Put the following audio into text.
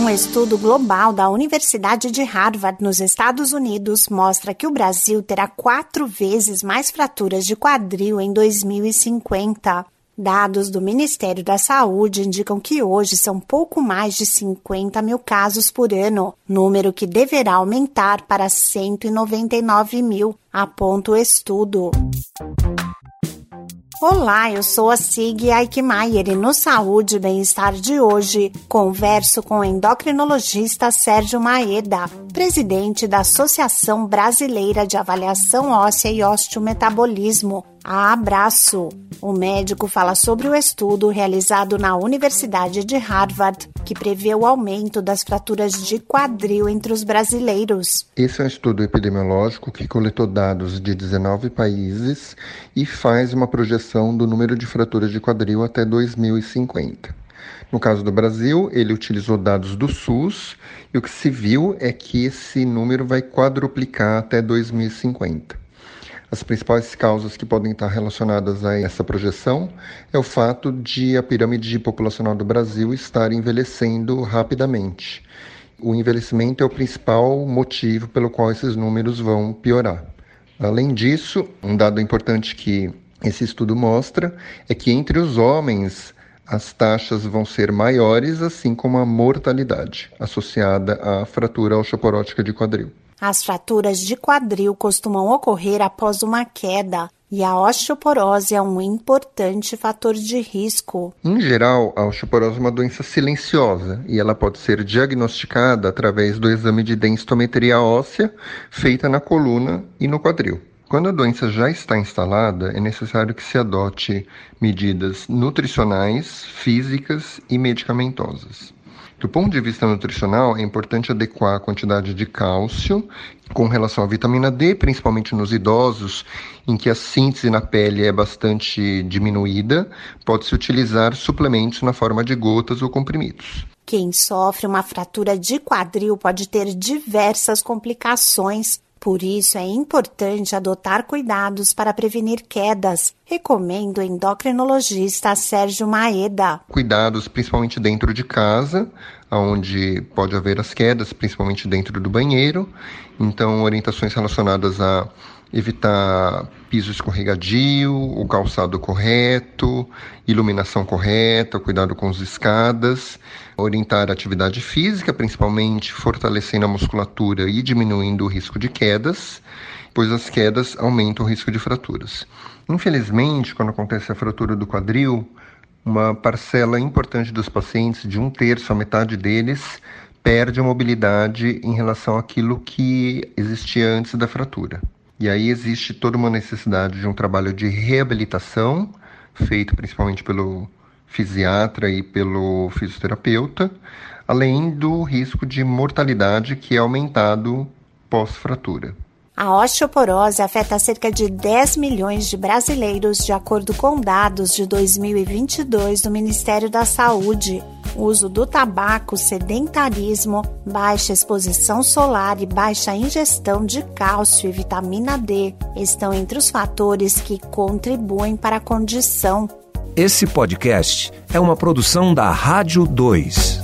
Um estudo global da Universidade de Harvard, nos Estados Unidos, mostra que o Brasil terá quatro vezes mais fraturas de quadril em 2050. Dados do Ministério da Saúde indicam que hoje são pouco mais de 50 mil casos por ano, número que deverá aumentar para 199 mil, aponta o estudo. Olá, eu sou a Sig Aikmaier e no Saúde e Bem-Estar de hoje converso com o endocrinologista Sérgio Maeda, presidente da Associação Brasileira de Avaliação Óssea e Osteometabolismo, Abraço. O médico fala sobre o estudo realizado na Universidade de Harvard, que prevê o aumento das fraturas de quadril entre os brasileiros. Esse é um estudo epidemiológico que coletou dados de 19 países e faz uma projeção do número de fraturas de quadril até 2050. No caso do Brasil, ele utilizou dados do SUS e o que se viu é que esse número vai quadruplicar até 2050. As principais causas que podem estar relacionadas a essa projeção é o fato de a pirâmide populacional do Brasil estar envelhecendo rapidamente. O envelhecimento é o principal motivo pelo qual esses números vão piorar. Além disso, um dado importante que esse estudo mostra é que entre os homens as taxas vão ser maiores, assim como a mortalidade associada à fratura osteoporótica de quadril. As fraturas de quadril costumam ocorrer após uma queda e a osteoporose é um importante fator de risco. Em geral, a osteoporose é uma doença silenciosa e ela pode ser diagnosticada através do exame de densitometria óssea feita na coluna e no quadril. Quando a doença já está instalada, é necessário que se adote medidas nutricionais, físicas e medicamentosas. Do ponto de vista nutricional, é importante adequar a quantidade de cálcio com relação à vitamina D, principalmente nos idosos, em que a síntese na pele é bastante diminuída, pode-se utilizar suplementos na forma de gotas ou comprimidos. Quem sofre uma fratura de quadril pode ter diversas complicações por isso, é importante adotar cuidados para prevenir quedas. Recomendo o endocrinologista Sérgio Maeda. Cuidados principalmente dentro de casa, onde pode haver as quedas, principalmente dentro do banheiro. Então, orientações relacionadas a evitar piso escorregadio, o calçado correto, iluminação correta, cuidado com as escadas, orientar a atividade física, principalmente fortalecendo a musculatura e diminuindo o risco de quedas, pois as quedas aumentam o risco de fraturas. Infelizmente, quando acontece a fratura do quadril, uma parcela importante dos pacientes, de um terço a metade deles, perde a mobilidade em relação àquilo que existia antes da fratura. E aí existe toda uma necessidade de um trabalho de reabilitação, feito principalmente pelo fisiatra e pelo fisioterapeuta, além do risco de mortalidade que é aumentado pós-fratura. A osteoporose afeta cerca de 10 milhões de brasileiros, de acordo com dados de 2022 do Ministério da Saúde uso do tabaco, sedentarismo, baixa exposição solar e baixa ingestão de cálcio e vitamina D estão entre os fatores que contribuem para a condição. Esse podcast é uma produção da Rádio 2.